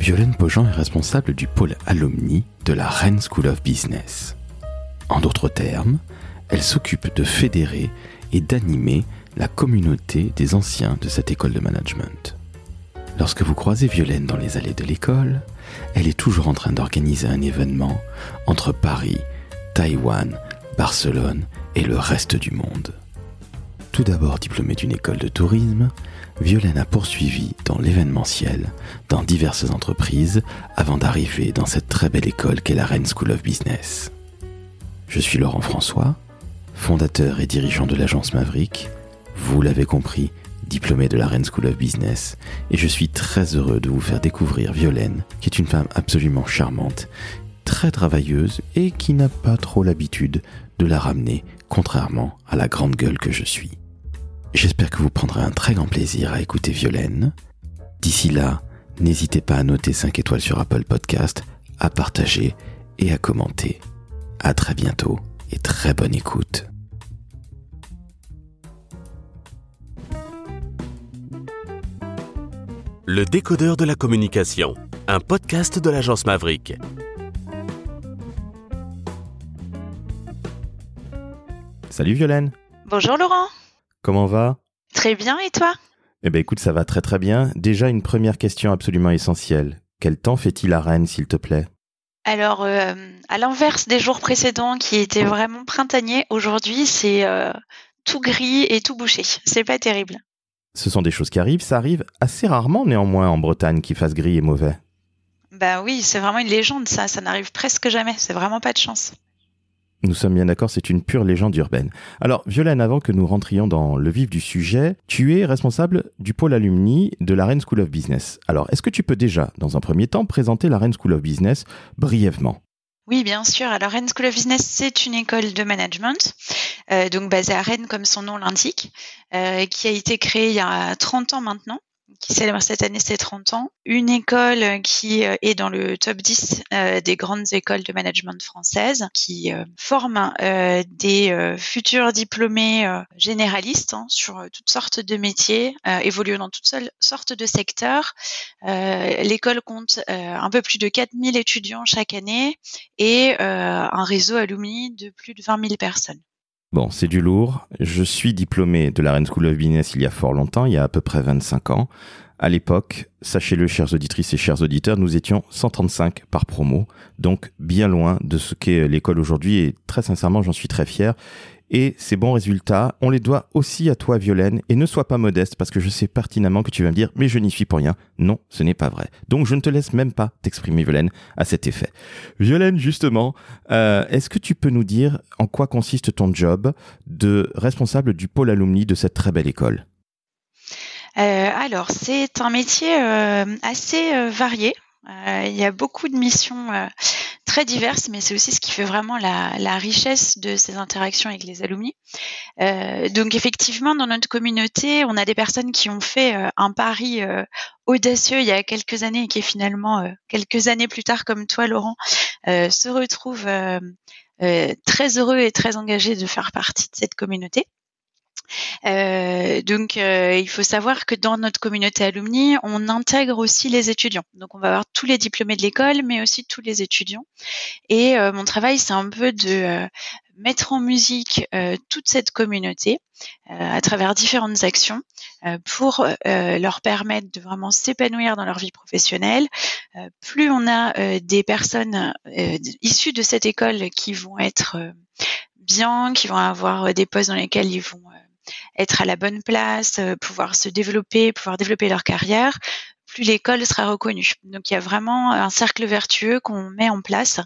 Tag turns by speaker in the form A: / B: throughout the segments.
A: Violaine Pogent est responsable du pôle alumni de la Rennes School of Business. En d'autres termes, elle s'occupe de fédérer et d'animer la communauté des anciens de cette école de management. Lorsque vous croisez Violaine dans les allées de l'école, elle est toujours en train d'organiser un événement entre Paris, Taïwan, Barcelone et le reste du monde. Tout d'abord diplômée d'une école de tourisme, Violaine a poursuivi dans l'événementiel dans diverses entreprises avant d'arriver dans cette très belle école qu'est la Rennes School of Business. Je suis Laurent François, fondateur et dirigeant de l'agence Maverick. Vous l'avez compris, diplômé de la Rennes School of Business, et je suis très heureux de vous faire découvrir Violaine, qui est une femme absolument charmante, très travailleuse et qui n'a pas trop l'habitude de la ramener, contrairement à la grande gueule que je suis. J'espère que vous prendrez un très grand plaisir à écouter Violaine. D'ici là, n'hésitez pas à noter 5 étoiles sur Apple Podcast, à partager et à commenter. À très bientôt et très bonne écoute.
B: Le décodeur de la communication, un podcast de l'agence Maverick.
A: Salut Violaine,
C: Bonjour Laurent.
A: Comment va?
C: Très bien et toi?
A: Eh ben écoute, ça va très très bien. Déjà une première question absolument essentielle. Quel temps fait-il à Rennes, s'il te plaît?
C: Alors, euh, à l'inverse des jours précédents qui étaient vraiment printaniers, aujourd'hui c'est euh, tout gris et tout bouché. C'est pas terrible.
A: Ce sont des choses qui arrivent, ça arrive assez rarement néanmoins en Bretagne qu'il fasse gris et mauvais.
C: Bah oui, c'est vraiment une légende ça. Ça n'arrive presque jamais. C'est vraiment pas de chance.
A: Nous sommes bien d'accord, c'est une pure légende urbaine. Alors, Violaine, avant que nous rentrions dans le vif du sujet, tu es responsable du pôle alumni de la Rennes School of Business. Alors, est-ce que tu peux déjà, dans un premier temps, présenter la Rennes School of Business brièvement?
C: Oui, bien sûr. Alors, Rennes School of Business, c'est une école de management, euh, donc basée à Rennes, comme son nom l'indique, euh, qui a été créée il y a 30 ans maintenant qui célèbre cette année ses 30 ans. Une école qui euh, est dans le top 10 euh, des grandes écoles de management françaises, qui euh, forme euh, des euh, futurs diplômés euh, généralistes hein, sur toutes sortes de métiers, euh, évoluant dans toutes sortes de secteurs. Euh, L'école compte euh, un peu plus de 4000 étudiants chaque année et euh, un réseau alumni de plus de 20 000 personnes.
A: Bon, c'est du lourd. Je suis diplômé de la Rennes School of Business il y a fort longtemps, il y a à peu près 25 ans. À l'époque, sachez-le, chères auditrices et chers auditeurs, nous étions 135 par promo, donc bien loin de ce qu'est l'école aujourd'hui, et très sincèrement, j'en suis très fier. Et ces bons résultats, on les doit aussi à toi, Violaine, et ne sois pas modeste, parce que je sais pertinemment que tu vas me dire, mais je n'y suis pour rien. Non, ce n'est pas vrai. Donc je ne te laisse même pas t'exprimer, Violaine, à cet effet. Violaine, justement, euh, est-ce que tu peux nous dire en quoi consiste ton job de responsable du pôle alumni de cette très belle école?
C: Euh, alors, c'est un métier euh, assez varié. Euh, il y a beaucoup de missions euh, très diverses, mais c'est aussi ce qui fait vraiment la, richesse de ces interactions avec les alumni. Euh, donc, effectivement, dans notre communauté, on a des personnes qui ont fait un pari audacieux il y a quelques années et qui finalement, quelques années plus tard, comme toi, Laurent, se retrouvent très heureux et très engagés de faire partie de cette communauté. Euh, donc, euh, il faut savoir que dans notre communauté alumni, on intègre aussi les étudiants. Donc, on va avoir tous les diplômés de l'école, mais aussi tous les étudiants. Et euh, mon travail, c'est un peu de mettre en musique toute cette communauté à travers différentes actions pour leur permettre de vraiment s'épanouir dans leur vie professionnelle. Plus on a des personnes issues de cette école qui vont être bien, qui vont avoir des postes dans lesquels ils vont être à la bonne place, euh, pouvoir se développer, pouvoir développer leur carrière, plus l'école sera reconnue. Donc il y a vraiment un cercle vertueux qu'on met en place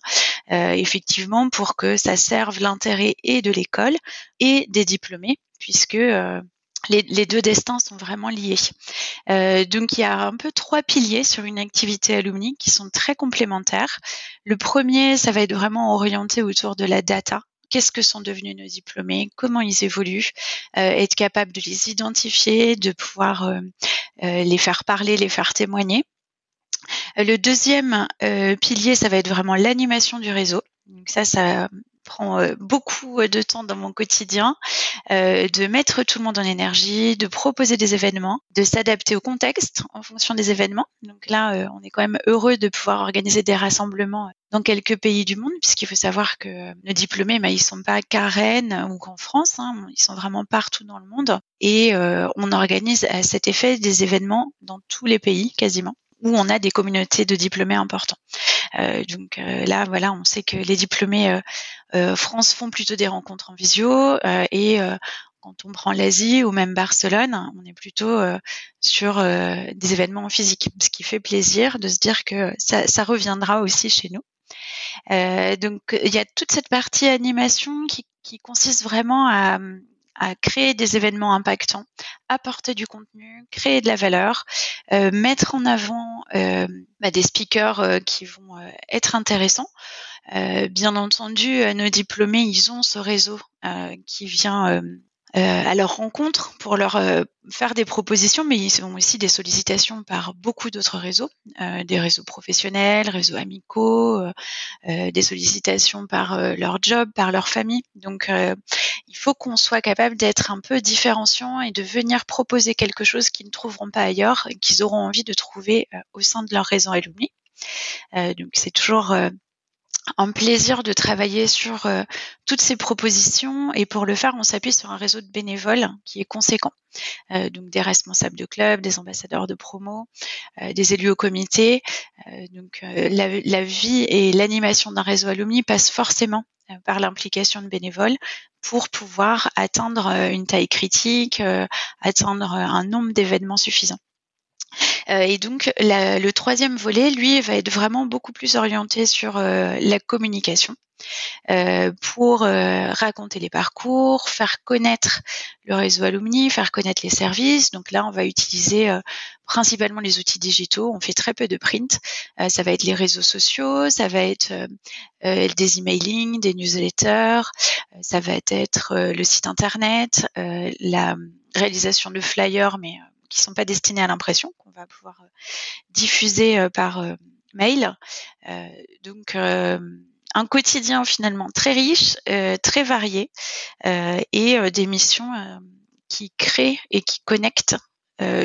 C: euh, effectivement pour que ça serve l'intérêt et de l'école et des diplômés, puisque euh, les, deux destins sont vraiment liés. Euh, donc il y a un peu trois piliers sur une activité alumni qui sont très complémentaires. Le premier, ça va être vraiment orienté autour de la data. Qu'est-ce que sont devenus nos diplômés Comment ils évoluent euh, Être capable de les identifier, de pouvoir euh, euh, les faire parler, les faire témoigner. Le deuxième pilier, ça va être vraiment l'animation du réseau. Donc ça, ça prend euh, beaucoup de temps dans mon quotidien, euh, de mettre tout le monde en énergie, de proposer des événements, de s'adapter au contexte en fonction des événements. Donc là, euh, on est quand même heureux de pouvoir organiser des rassemblements dans quelques pays du monde, puisqu'il faut savoir que nos diplômés, bah, ils sont pas qu'à Rennes ou qu'en France, hein, ils sont vraiment partout dans le monde. Et on organise à cet effet des événements dans tous les pays quasiment où on a des communautés de diplômés importants. Euh, donc euh, là, voilà, on sait que les diplômés euh, France font plutôt des rencontres en visio et quand on prend l'Asie ou même Barcelone, on est plutôt sur des événements en physique, ce qui fait plaisir de se dire que ça, ça reviendra aussi chez nous. donc il y a toute cette partie animation qui, qui consiste vraiment à, à créer des événements impactants, apporter du contenu, créer de la valeur, euh, mettre en avant euh, bah, des speakers euh, qui vont être intéressants. bien entendu, nos diplômés, ils ont ce réseau qui vient euh, à leur rencontre pour leur euh, faire des propositions, mais ils ont aussi des sollicitations par beaucoup d'autres réseaux, euh, des réseaux professionnels, réseaux amicaux, des sollicitations par leur job, par leur famille. Donc, il faut qu'on soit capable d'être un peu différenciant et de venir proposer quelque chose qu'ils ne trouveront pas ailleurs qu'ils auront envie de trouver au sein de leur réseau alumni. donc, c'est toujours un plaisir de travailler sur euh, toutes ces propositions et pour le faire, on s'appuie sur un réseau de bénévoles qui est conséquent. Euh, donc des responsables de clubs, des ambassadeurs de promo, euh, des élus au comité. donc la, la, vie et l'animation d'un réseau alumni passe forcément par l'implication de bénévoles pour pouvoir atteindre une taille critique, atteindre un nombre d'événements suffisants. Euh, et donc le troisième volet, lui, va être vraiment beaucoup plus orienté sur euh, la communication. Euh, pour raconter les parcours, faire connaître le réseau alumni, faire connaître les services. Donc là, on va utiliser principalement les outils digitaux. On fait très peu de print. ça va être les réseaux sociaux, ça va être des emailing, des newsletters, ça va être le site internet, la réalisation de flyers, mais qui sont pas destinés à l'impression, qu'on va pouvoir euh, diffuser euh, par euh, mail. donc un quotidien finalement très riche, très varié et des missions qui créent et qui connectent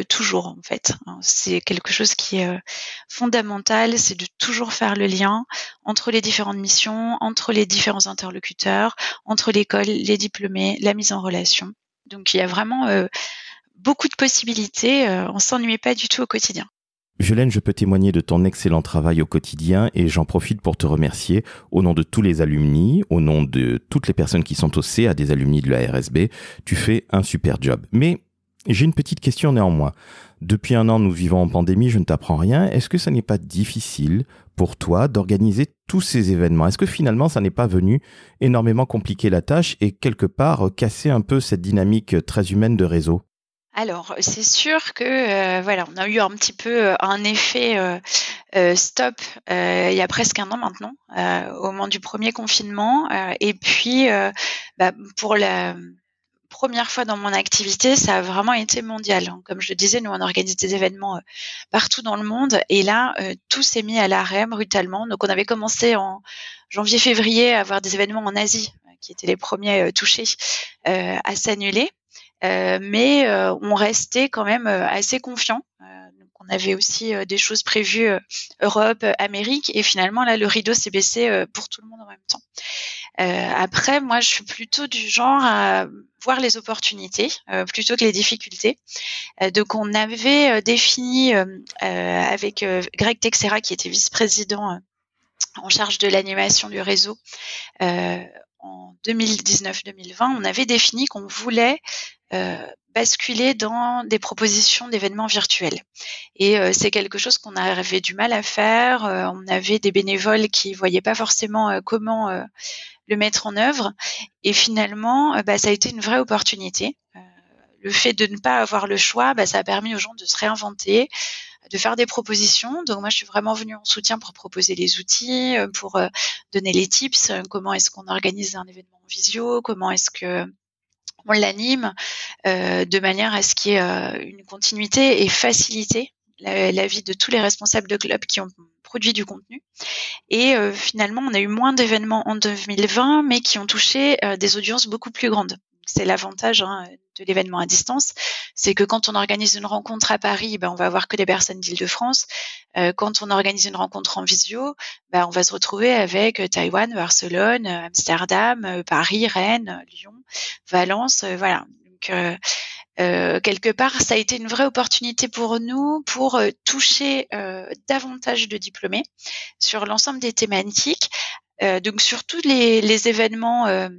C: toujours en fait. C'est quelque chose qui est fondamental, c'est de toujours faire le lien entre les différentes missions, entre les différents interlocuteurs, entre l'école, les diplômés, la mise en relation. Donc il y a vraiment beaucoup de possibilités. Euh, on s'ennuyait pas du tout au quotidien.
A: Jolène, je peux témoigner de ton excellent travail au quotidien et j'en profite pour te remercier au nom de tous les alumni, au nom de toutes les personnes qui sont au CA des alumni de la RSB. Tu fais un super job. Mais j'ai une petite question néanmoins. Depuis un an, nous vivons en pandémie, je ne t'apprends rien. Est-ce que ça n'est pas difficile pour toi d'organiser tous ces événements? Est-ce que finalement, ça n'est pas venu énormément compliquer la tâche et quelque part casser un peu cette dynamique très humaine de réseau?
C: Alors, c'est sûr que euh, voilà, on a eu un petit peu euh, un effet euh, stop il y a presque un an maintenant, au moment du premier confinement. et puis, bah, pour la première fois dans mon activité, ça a vraiment été mondial. Comme je disais, nous on organise des événements partout dans le monde, et là, tout s'est mis à l'arrêt brutalement. Donc, on avait commencé en janvier-février à avoir des événements en Asie qui étaient les premiers touchés à s'annuler. Euh, mais euh, on restait quand même euh, assez confiant. on avait aussi des choses prévues Europe, Amérique, et finalement là le rideau s'est baissé pour tout le monde en même temps. après, moi, je suis plutôt du genre à voir les opportunités plutôt que les difficultés. donc, on avait défini avec Greg Texera, qui était vice-président en charge de l'animation du réseau, 2019-2020, on avait défini qu'on voulait euh, basculer dans des propositions d'événements virtuels. Et euh, c'est quelque chose qu'on avait du mal à faire. Euh, on avait des bénévoles qui voyaient pas forcément comment le mettre en œuvre. Et finalement, bah, ça a été une vraie opportunité. le fait de ne pas avoir le choix, bah, ça a permis aux gens de se réinventer, de faire des propositions. Donc moi, je suis vraiment venue en soutien pour proposer les outils, euh, pour euh, donner les tips. Euh, comment est-ce qu'on organise un événement en visio Comment est-ce que on l'anime de manière à ce qu'il y ait une continuité et faciliter la, vie de tous les responsables de club qui ont produit du contenu. Et finalement, on a eu moins d'événements en 2020, mais qui ont touché des audiences beaucoup plus grandes c'est l'avantage hein, de l'événement à distance, c'est que quand on organise une rencontre à Paris, ben, on va avoir que des personnes d'Île-de-France. Euh, quand on organise une rencontre en visio, ben, on va se retrouver avec Taïwan, Barcelone, Amsterdam, Paris, Rennes, Lyon, Valence, euh, voilà. Donc, euh, quelque part, ça a été une vraie opportunité pour nous pour toucher davantage de diplômés sur l'ensemble des thématiques. donc sur tous les événements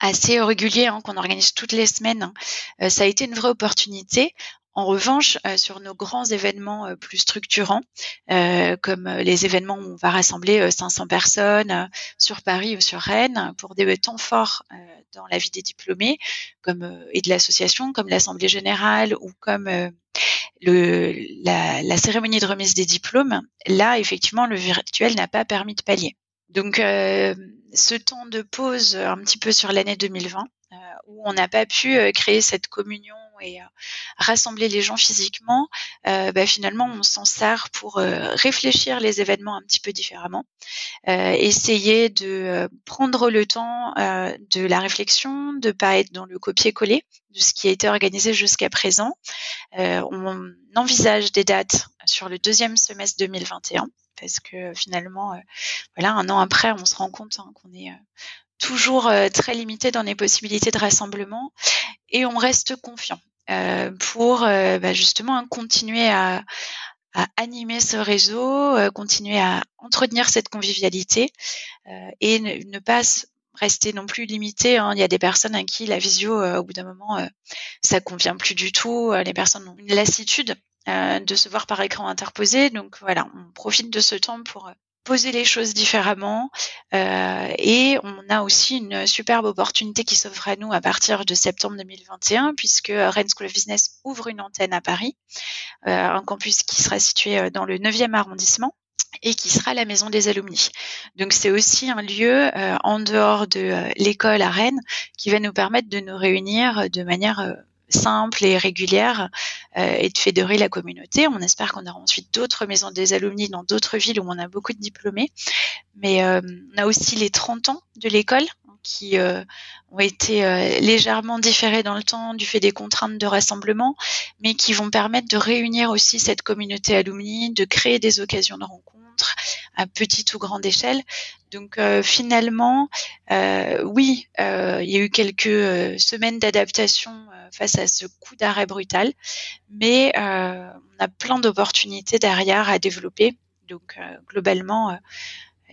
C: assez régulier hein, qu'on organise toutes les semaines. Hein. Euh, ça a été une vraie opportunité. En revanche, euh, sur nos grands événements euh, plus structurants, comme les événements où on va rassembler 500 personnes sur Paris ou sur Rennes, pour des temps forts dans la vie des diplômés, comme et de l'association, comme l'assemblée générale ou comme le, la, la, cérémonie de remise des diplômes, là, effectivement, le virtuel n'a pas permis de pallier. Donc, euh, ce temps de pause un petit peu sur l'année 2020, euh, où on n'a pas pu euh, créer cette communion et rassembler les gens physiquement, bah, finalement, on s'en sert pour réfléchir les événements un petit peu différemment, essayer de prendre le temps de la réflexion, de pas être dans le copier-coller de ce qui a été organisé jusqu'à présent. on envisage des dates sur le deuxième semestre 2021 parce que finalement, euh, voilà, un an après, on se rend compte hein, qu'on est euh, toujours euh, très limité dans les possibilités de rassemblement et on reste confiant pour bah, justement continuer à, animer ce réseau, continuer à entretenir cette convivialité et ne, pas rester non plus limité. Hein. Il y a des personnes à qui la visio, au bout d'un moment, ça convient plus du tout. les personnes ont une lassitude euh, de se voir par écran interposé. Donc voilà, on profite de ce temps pour euh, poser les choses différemment euh, et on a aussi une superbe opportunité qui s'offre à nous à partir de septembre 2021 puisque Rennes School of Business ouvre une antenne à Paris, un campus qui sera situé dans le 9e arrondissement et qui sera la maison des alumni. Donc c'est aussi un lieu en dehors de l'école à Rennes qui va nous permettre de nous réunir de manière simple et régulière euh, et de fédérer la communauté. On espère qu'on aura ensuite d'autres maisons des alumni dans d'autres villes où on a beaucoup de diplômés. Mais euh, on a aussi les 30 ans de l'école qui euh, ont été légèrement différés dans le temps du fait des contraintes de rassemblement, mais qui vont permettre de réunir aussi cette communauté alumni, de créer des occasions de rencontres à petite ou grande échelle. Donc finalement, oui, il y a eu quelques semaines d'adaptation face à ce coup d'arrêt brutal. Mais euh, on a plein d'opportunités derrière à développer. Donc euh, globalement, euh,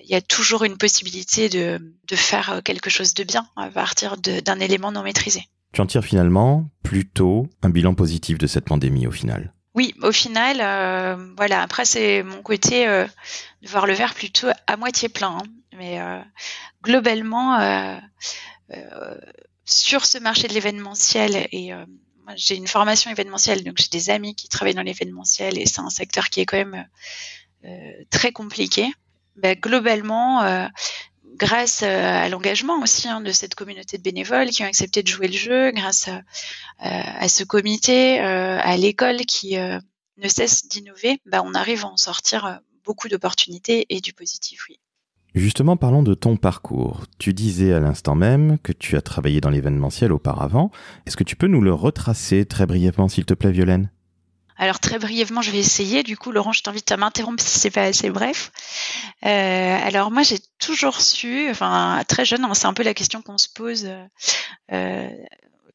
C: il y a toujours une possibilité de, faire quelque chose de bien à partir d'un élément non maîtrisé.
A: Tu en tires finalement plutôt un bilan positif de cette pandémie au final.
C: Oui, au final, voilà. Après, c'est mon côté de voir le verre plutôt à moitié plein. Hein. Mais globalement, sur ce marché de l'événementiel et euh, j'ai une formation événementielle, donc j'ai des amis qui travaillent dans l'événementiel et c'est un secteur qui est quand même euh, très compliqué. Ben, globalement, euh, grâce à l'engagement aussi hein, de cette communauté de bénévoles qui ont accepté de jouer le jeu, grâce à, à ce comité, à l'école qui ne cesse d'innover, ben, on arrive à en sortir beaucoup d'opportunités et du positif, oui.
A: Justement, parlons de ton parcours. Tu disais à l'instant même que tu as travaillé dans l'événementiel auparavant. Est-ce que tu peux nous le retracer très brièvement, s'il te plaît, Violaine?
C: Alors très brièvement, je vais essayer. Du coup, Laurent, je t'invite à m'interrompre si c'est pas assez bref. Euh, alors moi, j'ai toujours su, enfin très jeune, hein, c'est un peu la question qu'on se pose euh,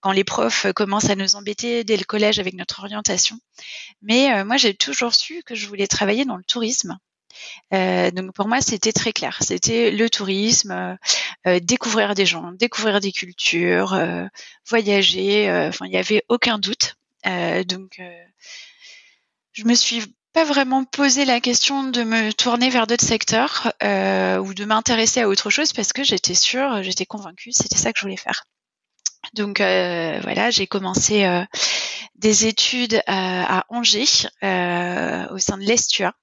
C: quand les profs commencent à nous embêter dès le collège avec notre orientation. Mais euh, moi, j'ai toujours su que je voulais travailler dans le tourisme. Euh, donc pour moi, c'était très clair. C'était le tourisme, euh, euh, découvrir des gens, découvrir des cultures, voyager. Enfin, il n'y avait aucun doute. donc, je me suis pas vraiment posé la question de me tourner vers d'autres secteurs ou de m'intéresser à autre chose parce que j'étais sûre, j'étais convaincue, c'était ça que je voulais faire. Donc voilà, j'ai commencé des études à Angers au sein de l'Estua,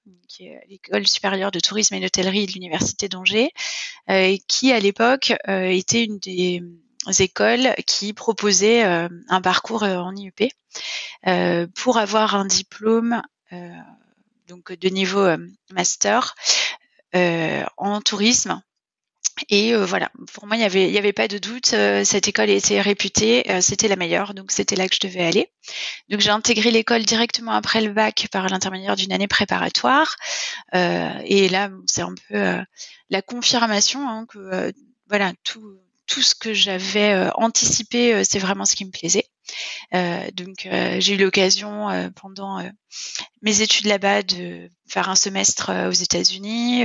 C: l'école supérieure de tourisme et d'hôtellerie de l'université d'Angers, euh, qui à l'époque euh, était une des écoles qui proposait euh, un parcours en IUP pour avoir un diplôme donc de niveau master en tourisme. Et voilà, pour moi, il n'y avait, y avait pas de doute. cette école était réputée, c'était la meilleure, donc c'était là que je devais aller. Donc j'ai intégré l'école directement après le bac par l'intermédiaire d'une année préparatoire. et là, c'est un peu la confirmation hein, que voilà tout tout ce que j'avais euh, anticipé, euh, c'est vraiment ce qui me plaisait. Euh, donc j'ai eu l'occasion pendant mes études là-bas de faire un semestre aux États-Unis,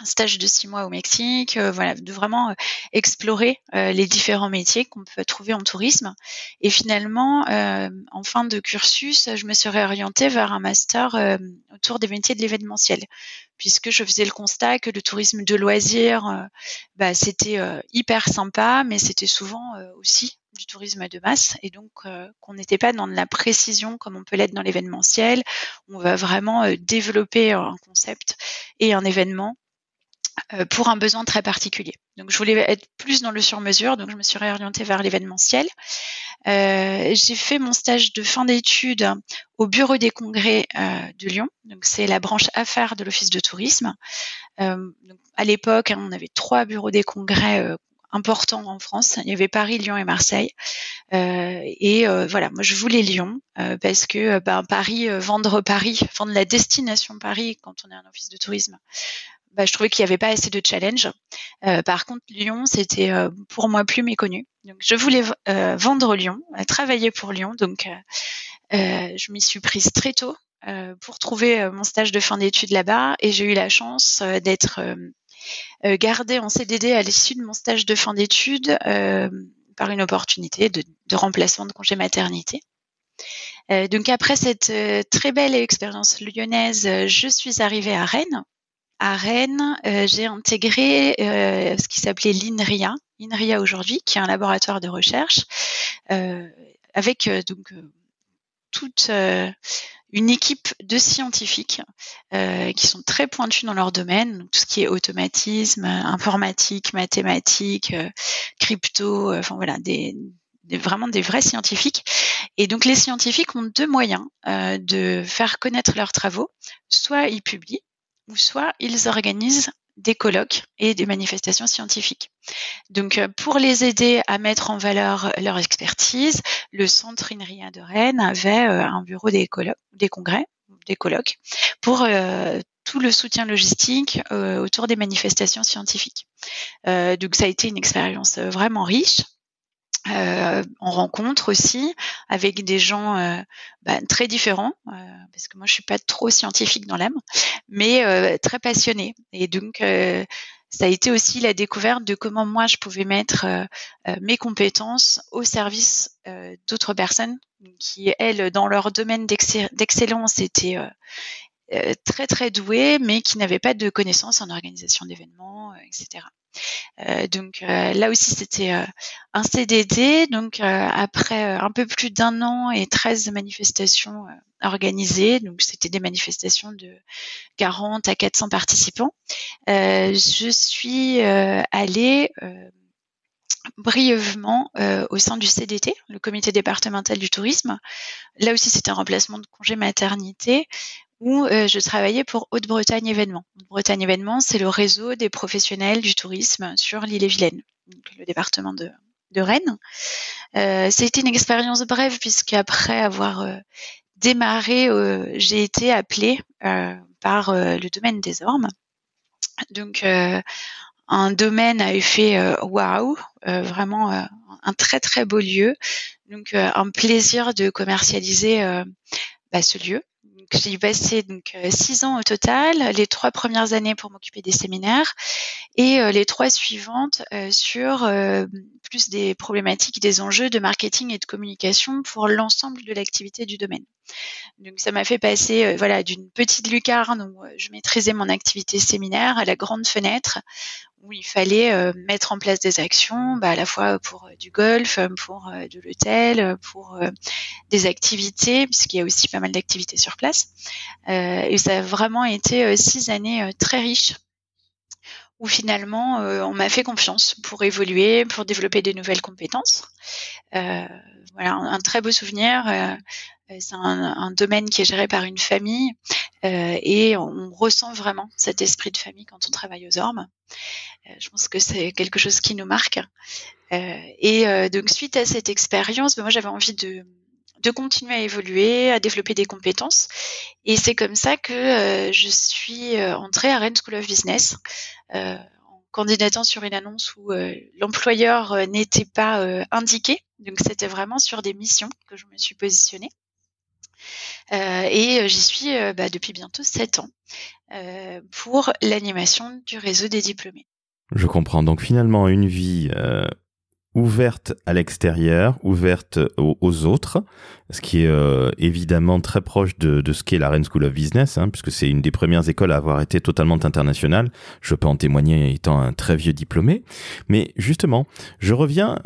C: un stage de six mois au Mexique, euh, voilà, de vraiment euh, explorer euh, les différents métiers qu'on peut trouver en tourisme. Et finalement, en fin de cursus, je me serais orientée vers un master autour des métiers de l'événementiel, puisque je faisais le constat que le tourisme de loisirs, bah, c'était hyper sympa, mais c'était souvent aussi du tourisme de masse et donc qu'on n'était pas dans de la précision comme on peut l'être dans l'événementiel. On va vraiment développer un concept et un événement pour un besoin très particulier. Donc, je voulais être plus dans le sur-mesure, donc je me suis réorientée vers l'événementiel. Euh, j'ai fait mon stage de fin d'études au Bureau des congrès euh, de Lyon. Donc, c'est la branche affaires de l'Office de tourisme. donc, à l'époque, hein, on avait trois bureaux des congrès importants en France. Il y avait Paris, Lyon et Marseille. et voilà, moi je voulais Lyon parce que ben, Paris, vendre Paris, vendre la destination Paris quand on est un office de tourisme, bah, je trouvais qu'il n'y avait pas assez de challenge. Euh, par contre, Lyon, c'était euh, pour moi plus méconnu. Donc, je voulais euh, vendre Lyon, travailler pour Lyon. Donc, je m'y suis prise très tôt pour trouver mon stage de fin d'études là-bas. Et j'ai eu la chance d'être gardée en CDD à l'issue de mon stage de fin d'études par une opportunité de, de, remplacement de congé maternité. donc après cette très belle expérience lyonnaise, je suis arrivée à Rennes à Rennes, euh, j'ai intégré euh, ce qui s'appelait l'INRIA, INRIA aujourd'hui, qui est un laboratoire de recherche, euh, avec donc toute une équipe de scientifiques qui sont très pointus dans leur domaine, donc tout ce qui est automatisme, informatique, mathématiques, crypto, enfin voilà, des, vraiment des vrais scientifiques. Et donc les scientifiques ont deux moyens de faire connaître leurs travaux. Soit ils publient, ou soit ils organisent des colloques et des manifestations scientifiques. Donc, euh, pour les aider à mettre en valeur leur expertise, le Centre INRIA de Rennes avait euh, un bureau des, colloques, des congrès, des colloques, pour euh, tout le soutien logistique autour des manifestations scientifiques. donc, ça a été une expérience vraiment riche. Euh, on rencontre aussi avec des gens euh, bah, très différents, euh, parce que moi je suis pas trop scientifique dans l'âme, mais très passionnée. Et donc ça a été aussi la découverte de comment moi je pouvais mettre mes compétences au service d'autres personnes qui elles dans leur domaine d'excellence étaient très très douées, mais qui n'avaient pas de connaissances en organisation d'événements, etc. Euh, donc euh, là aussi c'était euh, un CDD. Donc après un peu plus d'un an et 13 manifestations organisées, donc c'était des manifestations de 40 à 400 participants, je suis allée brièvement au sein du CDT, le comité départemental du tourisme. Là aussi, c'était un remplacement de congé maternité où euh, je travaillais pour Haute-Bretagne Événements. Haute-Bretagne Événements, c'est le réseau des professionnels du tourisme sur l'île et Vilaine, le département de, Rennes. Euh, C'était une expérience brève puisqu'après avoir euh, démarré, euh, j'ai été appelée par le domaine des ormes. Donc un domaine a fait waouh, vraiment un très très beau lieu. Donc un plaisir de commercialiser bah, ce lieu j'ai passé donc euh, six ans au total, les trois premières années pour m'occuper des séminaires et euh, les trois suivantes euh, sur plus des problématiques, des enjeux de marketing et de communication pour l'ensemble de l'activité du domaine. Donc ça m'a fait passer voilà d'une petite lucarne où je maîtrisais mon activité séminaire à la grande fenêtre où il fallait euh, mettre en place des actions, bah, à la fois pour euh, du golf, euh, pour de l'hôtel, pour des activités, puisqu'il y a aussi pas mal d'activités sur place. et ça a vraiment été six années très riches où finalement on m'a fait confiance pour évoluer, pour développer des nouvelles compétences. voilà, un, très beau souvenir. C'est un, un, domaine qui est géré par une famille et on ressent vraiment cet esprit de famille quand on travaille aux ormes. je pense que c'est quelque chose qui nous marque. et donc suite à cette expérience, ben, moi j'avais envie de de continuer à évoluer, à développer des compétences. Et c'est comme ça que euh, je suis euh, entrée à Rennes School of Business euh, en candidatant sur une annonce où l'employeur n'était pas indiqué. Donc c'était vraiment sur des missions que je me suis positionnée. Et j'y suis bah, depuis bientôt sept ans pour l'animation du réseau des diplômés.
A: Je comprends. Donc finalement, une vie ouverte à l'extérieur, ouverte aux, autres, ce qui est euh, évidemment très proche de, de ce qu'est la Rennes School of Business, hein, puisque c'est une des premières écoles à avoir été totalement internationale. Je peux en témoigner étant un très vieux diplômé. Mais justement, je reviens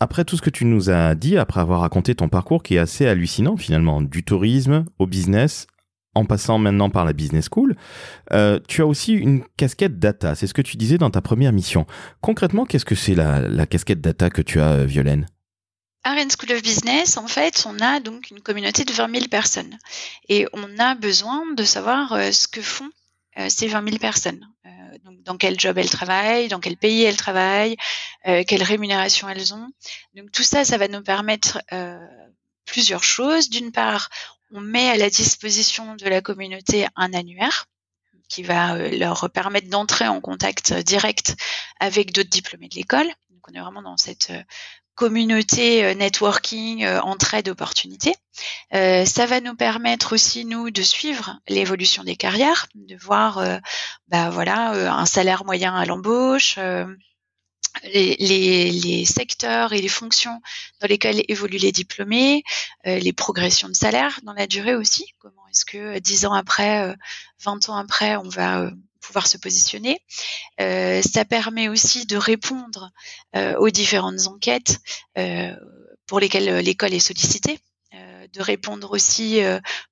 A: après tout ce que tu nous as dit, après avoir raconté ton parcours qui est assez hallucinant finalement, du tourisme au business en passant maintenant par la business school, euh, tu as aussi une casquette data. C'est ce que tu disais dans ta première mission. Concrètement, qu'est-ce que c'est la, casquette data que tu as, euh, Violaine?
C: Rennes School of Business, en fait, on a donc une communauté de 20 000 personnes. Et on a besoin de savoir euh, ce que font ces 20 000 personnes. donc dans quel job elles travaillent, dans quel pays elles travaillent, quelle rémunération elles ont. Donc tout ça, ça va nous permettre plusieurs choses. D'une part, on met à la disposition de la communauté un annuaire qui va euh, leur permettre d'entrer en contact direct avec d'autres diplômés de l'école. Donc on est vraiment dans cette euh, communauté euh, networking, entraide, opportunité. ça va nous permettre aussi nous de suivre l'évolution des carrières, de voir, bah voilà, un salaire moyen à l'embauche, les, secteurs et les fonctions dans lesquelles évoluent les diplômés, euh, les progressions de salaire dans la durée aussi. Comment est-ce que euh, dix ans après, 20 euh, ans après, on va pouvoir se positionner. ça permet aussi de répondre aux différentes enquêtes pour lesquelles l'école est sollicitée de répondre aussi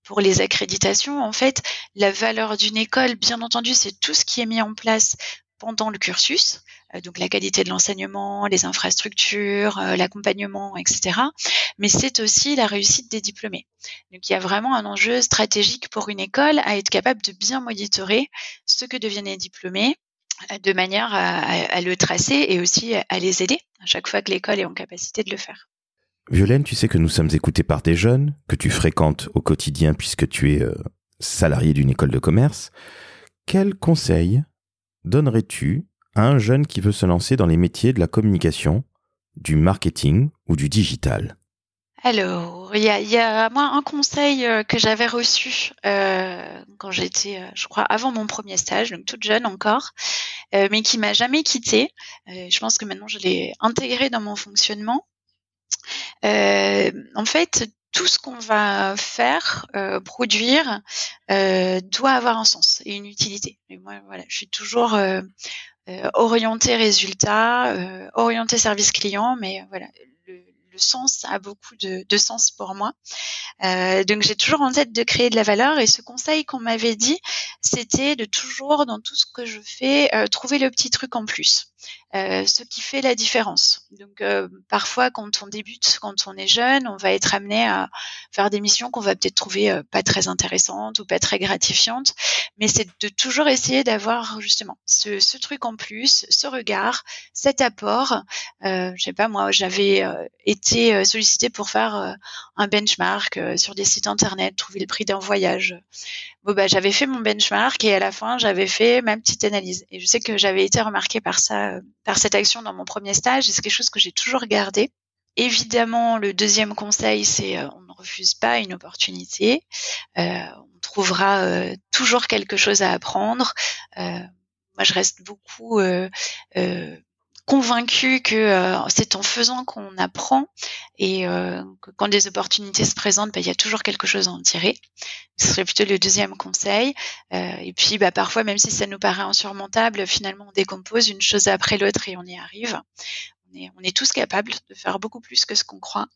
C: pour les accréditations. En fait, la valeur d'une école, bien entendu, c'est tout ce qui est mis en place pendant le cursus, euh, donc la qualité de l'enseignement, les infrastructures, euh, l'accompagnement, etc. Mais c'est aussi la réussite des diplômés. Donc il y a vraiment un enjeu stratégique pour une école à être capable de bien monitorer ce que deviennent les diplômés euh, de manière à, le tracer et aussi à les aider à chaque fois que l'école est en capacité de le faire.
A: Violaine, tu sais que nous sommes écoutés par des jeunes que tu fréquentes au quotidien puisque tu es salarié d'une école de commerce. Quels conseils donnerais-tu un jeune qui veut se lancer dans les métiers de la communication, du marketing ou du digital
C: alors, il y a, moi un conseil euh, que j'avais reçu euh, quand j'étais, euh, je crois, avant mon premier stage, donc toute jeune encore, mais qui m'a jamais quitté. je pense que maintenant je l'ai intégré dans mon fonctionnement. en fait, tout ce qu'on va faire, produire, doit avoir un sens et une utilité. Et moi, voilà, je suis toujours orientée résultat, orientée service client, mais voilà, le, sens a beaucoup de sens pour moi. donc j'ai toujours en tête de créer de la valeur et ce conseil qu'on m'avait dit, c'était de toujours dans tout ce que je fais trouver le petit truc en plus. Euh, ce qui fait la différence. Donc euh, parfois quand on débute, quand on est jeune, on va être amené à faire des missions qu'on va peut-être trouver euh, pas très intéressantes ou pas très gratifiantes, mais c'est de toujours essayer d'avoir justement ce, truc en plus, ce regard, cet apport. je sais pas moi, j'avais été sollicitée pour faire un benchmark sur des sites internet, trouver le prix d'un voyage. Bon bah j'avais fait mon benchmark et à la fin j'avais fait ma petite analyse et je sais que j'avais été remarquée par ça par cette action dans mon premier stage c'est quelque chose que j'ai toujours gardé. Évidemment, le deuxième conseil, c'est euh, on ne refuse pas une opportunité. Euh, on trouvera euh, toujours quelque chose à apprendre. moi, je reste beaucoup convaincue que c'est en faisant qu'on apprend et que quand des opportunités se présentent, bah, il y a toujours quelque chose à en tirer. Ce serait plutôt le deuxième conseil. et puis, bah, parfois, même si ça nous paraît insurmontable, finalement, on décompose une chose après l'autre et on y arrive. On est, on est tous capables de faire beaucoup plus que ce qu'on croit.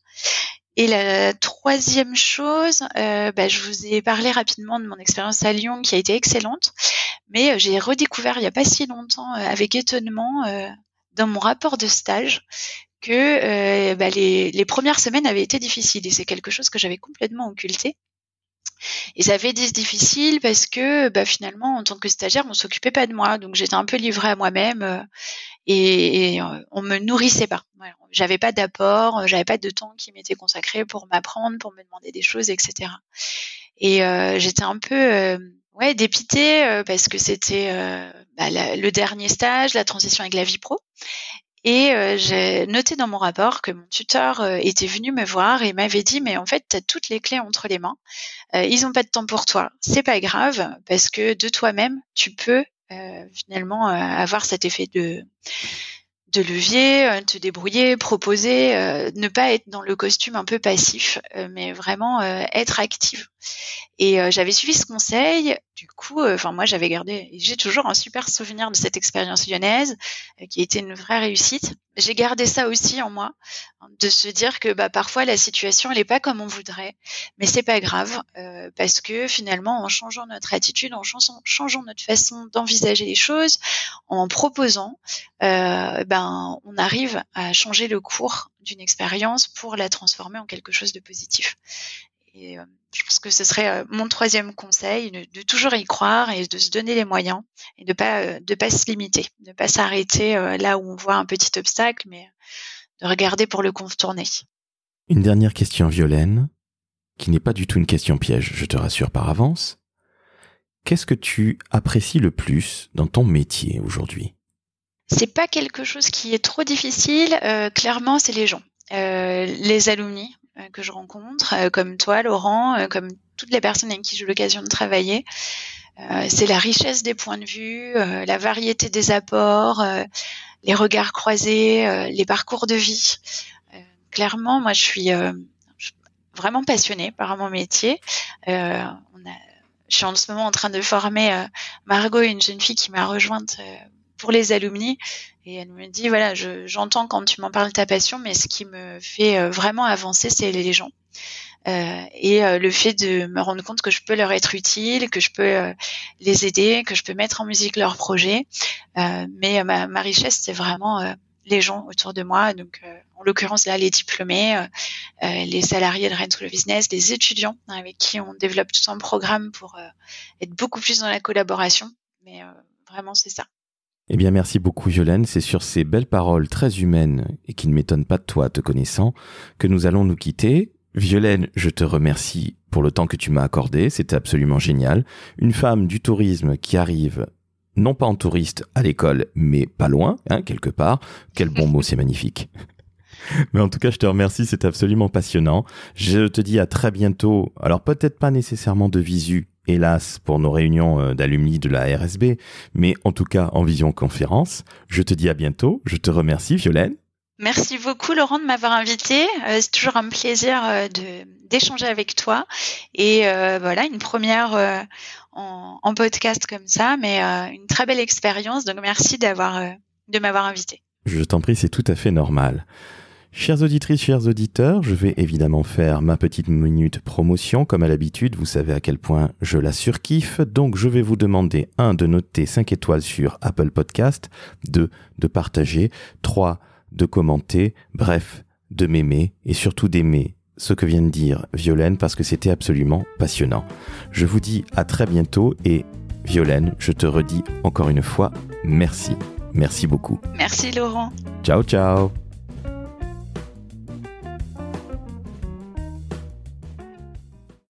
C: Et la troisième chose, euh, bah, je vous ai parlé rapidement de mon expérience à Lyon qui a été excellente, mais j'ai redécouvert il n'y a pas si longtemps euh, avec étonnement euh, dans mon rapport de stage que euh, bah, les, premières semaines avaient été difficiles et c'est quelque chose que j'avais complètement occulté. Et ça fait des difficile parce que bah, finalement, en tant que stagiaire, on s'occupait pas de moi, donc j'étais un peu livrée à moi-même euh, et, et euh, on me nourrissait pas. J'avais pas d'apport, j'avais pas de temps qui m'était consacré pour m'apprendre, pour me demander des choses, etc. Et euh, j'étais un peu euh, ouais dépitée parce que c'était bah, le dernier stage, la transition avec la vie pro. Et euh, j'ai noté dans mon rapport que mon tuteur euh, était venu me voir et m'avait dit mais en fait tu as toutes les clés entre les mains. Euh, ils n'ont pas de temps pour toi. C'est pas grave parce que de toi-même tu peux finalement avoir cet effet de de levier, euh, te débrouiller, proposer, euh, ne pas être dans le costume un peu passif, euh, mais vraiment être active. Et j'avais suivi ce conseil. Du coup, enfin moi j'avais gardé, j'ai toujours un super souvenir de cette expérience lyonnaise qui a été une vraie réussite. J'ai gardé ça aussi en moi, de se dire que bah, parfois la situation elle est pas comme on voudrait, mais c'est pas grave parce que finalement en changeant notre attitude, en changeant, notre façon d'envisager les choses, en proposant, ben on arrive à changer le cours d'une expérience pour la transformer en quelque chose de positif. Et euh, je pense que ce serait euh, mon troisième conseil, de, toujours y croire et de se donner les moyens et de pas euh, de pas se limiter, de pas s'arrêter là où on voit un petit obstacle, mais de regarder pour le contourner.
A: Une dernière question, Violaine, qui n'est pas du tout une question piège, je te rassure par avance. Qu'est-ce que tu apprécies le plus dans ton métier aujourd'hui?
C: C'est pas quelque chose qui est trop difficile. Euh, clairement, c'est les gens, euh, les alumni euh, que je rencontre, comme toi, Laurent, comme toutes les personnes avec qui j'ai l'occasion de travailler. c'est la richesse des points de vue, la variété des apports, les regards croisés, les parcours de vie. clairement, moi, je suis vraiment passionnée par mon métier. Je suis en ce moment en train de former Margot, une jeune fille qui m'a rejointe pour les alumni. Et elle me dit, voilà, j'entends quand tu m'en parles ta passion, mais ce qui me fait euh, vraiment avancer, c'est les gens. Euh, et euh, le fait de me rendre compte que je peux leur être utile, que je peux les aider, que je peux mettre en musique leurs projets. mais ma, ma richesse, c'est vraiment les gens autour de moi. Donc, en l'occurrence, là, les diplômés, les salariés de Rennes of Business, les étudiants avec qui on développe tout un programme pour être beaucoup plus dans la collaboration. Mais vraiment, c'est ça.
A: Eh bien, merci beaucoup, Violaine. C'est sur ces belles paroles très humaines et qui ne m'étonnent pas de toi, te connaissant, que nous allons nous quitter. Violaine, je te remercie pour le temps que tu m'as accordé. C'était absolument génial. Une femme du tourisme qui arrive non pas en touriste à l'école, mais pas loin, hein, quelque part. Quel bon mot, c'est magnifique. Mais en tout cas, je te remercie, c'est absolument passionnant. Je te dis à très bientôt. Alors peut-être pas nécessairement de visu, hélas, pour nos réunions euh, d'alumni de la RSB, mais en tout cas en vision conférence. Je te dis à bientôt. Je te remercie, Violaine.
C: Merci beaucoup, Laurent, de m'avoir invité. Euh, c'est toujours un plaisir euh, de d'échanger avec toi. Et voilà, une première en, en, podcast comme ça, mais une très belle expérience. Donc merci d'avoir de m'avoir invité.
A: Je t'en prie, c'est tout à fait normal. Chères auditrices, chers auditeurs, je vais évidemment faire ma petite minute promotion. Comme à l'habitude, vous savez à quel point je la surkiffe. Donc, je vais vous demander, un, de noter 5 étoiles sur Apple Podcast, 2, de partager, 3, de commenter, bref, de m'aimer et surtout d'aimer ce que vient de dire Violaine parce que c'était absolument passionnant. Je vous dis à très bientôt et Violaine, je te redis encore une fois merci. Merci beaucoup.
C: Merci Laurent.
A: Ciao ciao.